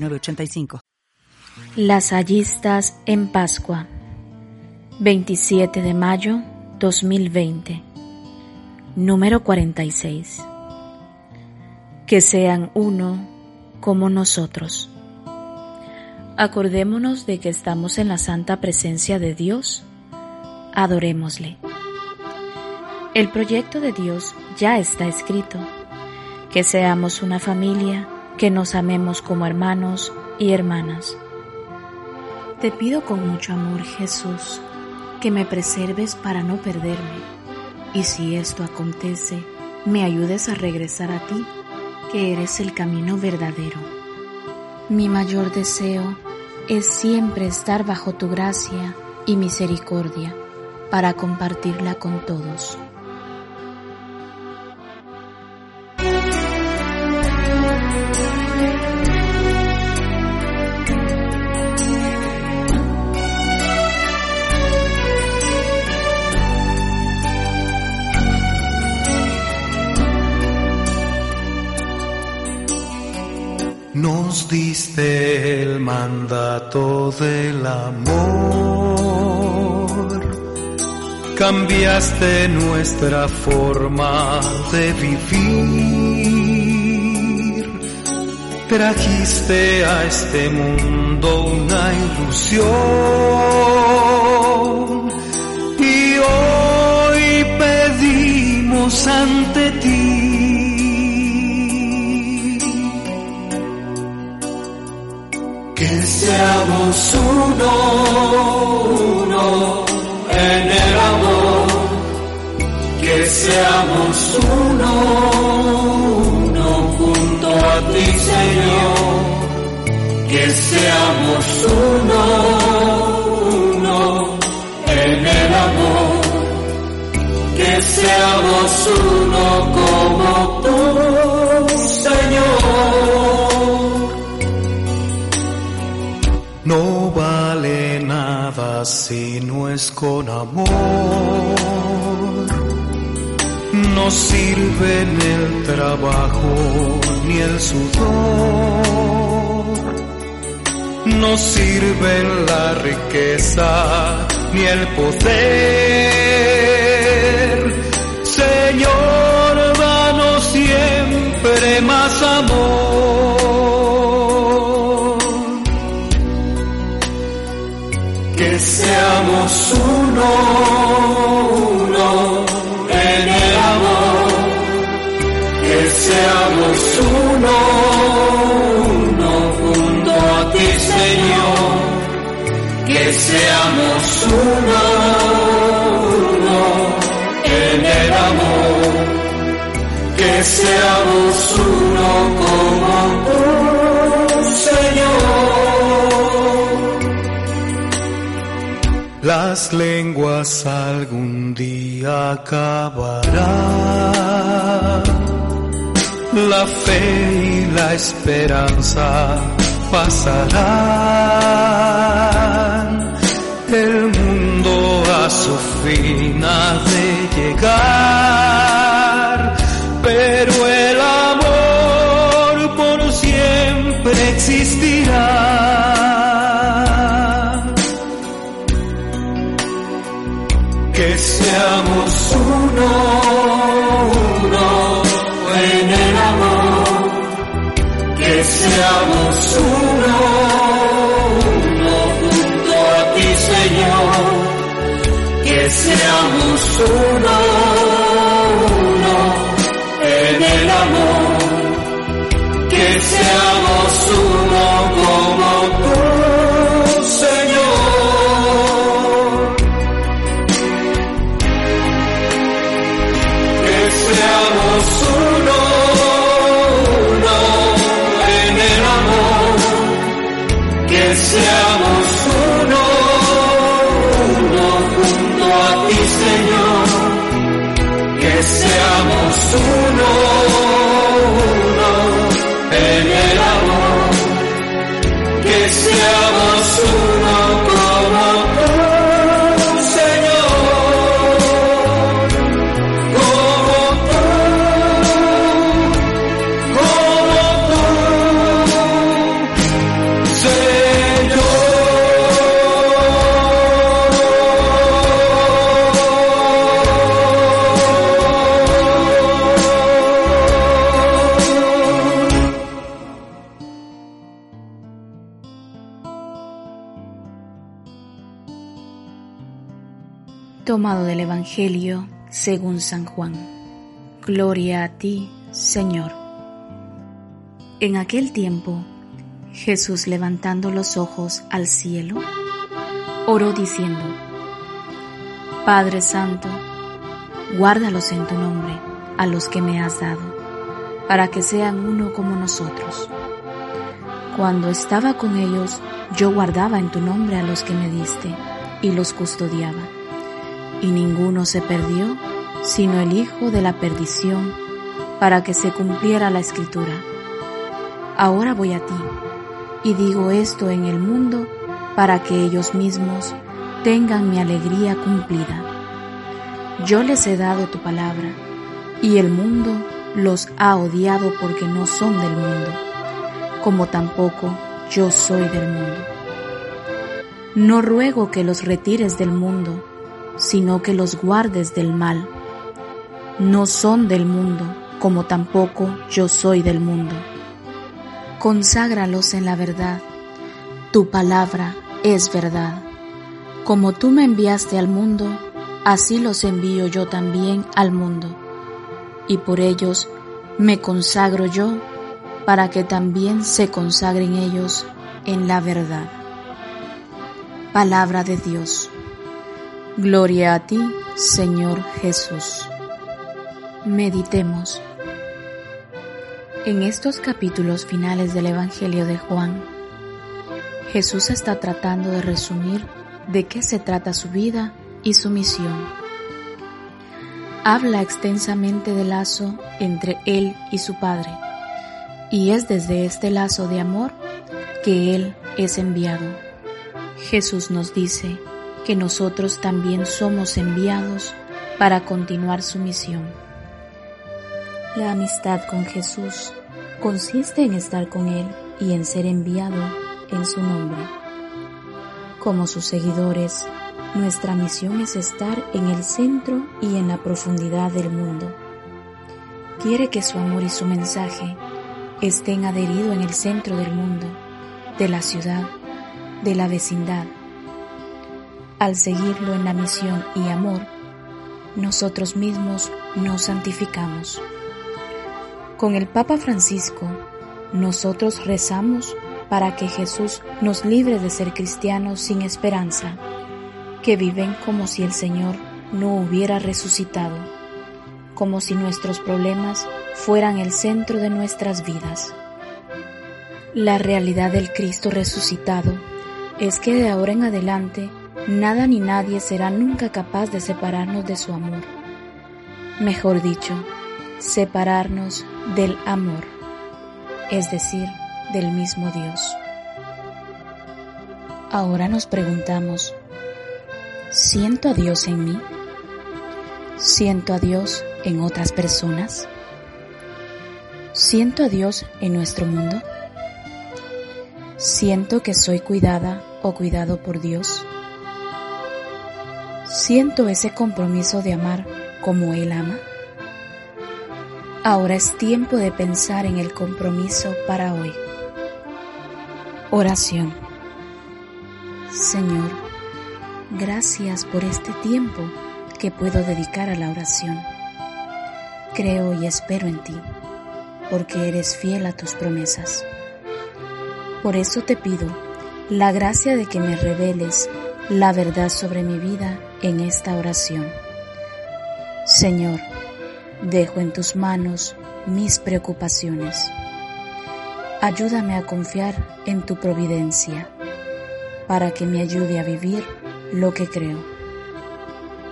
Las Lasallistas en Pascua, 27 de mayo 2020, número 46. Que sean uno como nosotros. Acordémonos de que estamos en la santa presencia de Dios. Adorémosle. El proyecto de Dios ya está escrito. Que seamos una familia que nos amemos como hermanos y hermanas. Te pido con mucho amor, Jesús, que me preserves para no perderme, y si esto acontece, me ayudes a regresar a ti, que eres el camino verdadero. Mi mayor deseo es siempre estar bajo tu gracia y misericordia para compartirla con todos. Nos diste el mandato del amor, cambiaste nuestra forma de vivir, trajiste a este mundo una ilusión seamos uno, uno junto a ti Señor, que seamos uno, uno en el amor, que seamos uno como tú Señor. No vale nada si no es con amor. No sirven el trabajo ni el sudor. No sirven la riqueza ni el poder. Seamos uno, uno junto a ti Señor, que seamos uno, uno en el amor, que seamos uno como tú Señor. Las lenguas algún día acabarán. La fe y la esperanza pasarán. El mundo a su fin ha de llegar. Que seamos uno, uno junto a ti Señor, que seamos uno, uno en el amor, que seamos uno Tomado del Evangelio según San Juan. Gloria a ti, Señor. En aquel tiempo, Jesús levantando los ojos al cielo, oró diciendo, Padre Santo, guárdalos en tu nombre a los que me has dado, para que sean uno como nosotros. Cuando estaba con ellos, yo guardaba en tu nombre a los que me diste y los custodiaba y ninguno se perdió, sino el Hijo de la perdición, para que se cumpliera la escritura. Ahora voy a ti, y digo esto en el mundo, para que ellos mismos tengan mi alegría cumplida. Yo les he dado tu palabra, y el mundo los ha odiado porque no son del mundo, como tampoco yo soy del mundo. No ruego que los retires del mundo, sino que los guardes del mal. No son del mundo, como tampoco yo soy del mundo. Conságralos en la verdad. Tu palabra es verdad. Como tú me enviaste al mundo, así los envío yo también al mundo. Y por ellos me consagro yo, para que también se consagren ellos en la verdad. Palabra de Dios. Gloria a ti, Señor Jesús. Meditemos. En estos capítulos finales del Evangelio de Juan, Jesús está tratando de resumir de qué se trata su vida y su misión. Habla extensamente del lazo entre Él y su Padre, y es desde este lazo de amor que Él es enviado. Jesús nos dice que nosotros también somos enviados para continuar su misión. La amistad con Jesús consiste en estar con Él y en ser enviado en su nombre. Como sus seguidores, nuestra misión es estar en el centro y en la profundidad del mundo. Quiere que su amor y su mensaje estén adheridos en el centro del mundo, de la ciudad, de la vecindad. Al seguirlo en la misión y amor, nosotros mismos nos santificamos. Con el Papa Francisco, nosotros rezamos para que Jesús nos libre de ser cristianos sin esperanza, que viven como si el Señor no hubiera resucitado, como si nuestros problemas fueran el centro de nuestras vidas. La realidad del Cristo resucitado es que de ahora en adelante nada ni nadie será nunca capaz de separarnos de su amor. Mejor dicho, separarnos del amor, es decir, del mismo Dios. Ahora nos preguntamos, ¿siento a Dios en mí? ¿Siento a Dios en otras personas? ¿Siento a Dios en nuestro mundo? ¿Siento que soy cuidada o cuidado por Dios? ¿Siento ese compromiso de amar como Él ama? Ahora es tiempo de pensar en el compromiso para hoy. Oración. Señor, gracias por este tiempo que puedo dedicar a la oración. Creo y espero en ti, porque eres fiel a tus promesas. Por eso te pido la gracia de que me reveles la verdad sobre mi vida en esta oración. Señor, dejo en tus manos mis preocupaciones. Ayúdame a confiar en tu providencia para que me ayude a vivir lo que creo.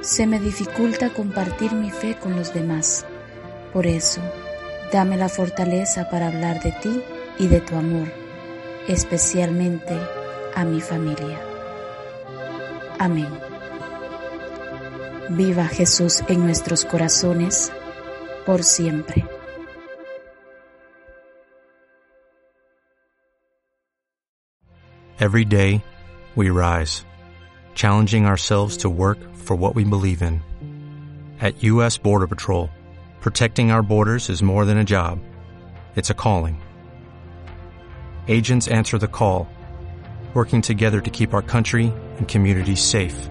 Se me dificulta compartir mi fe con los demás. Por eso, dame la fortaleza para hablar de ti y de tu amor, especialmente a mi familia. Amén. Viva Jesús en nuestros corazones por siempre. Every day, we rise, challenging ourselves to work for what we believe in. At U.S. Border Patrol, protecting our borders is more than a job, it's a calling. Agents answer the call, working together to keep our country and communities safe.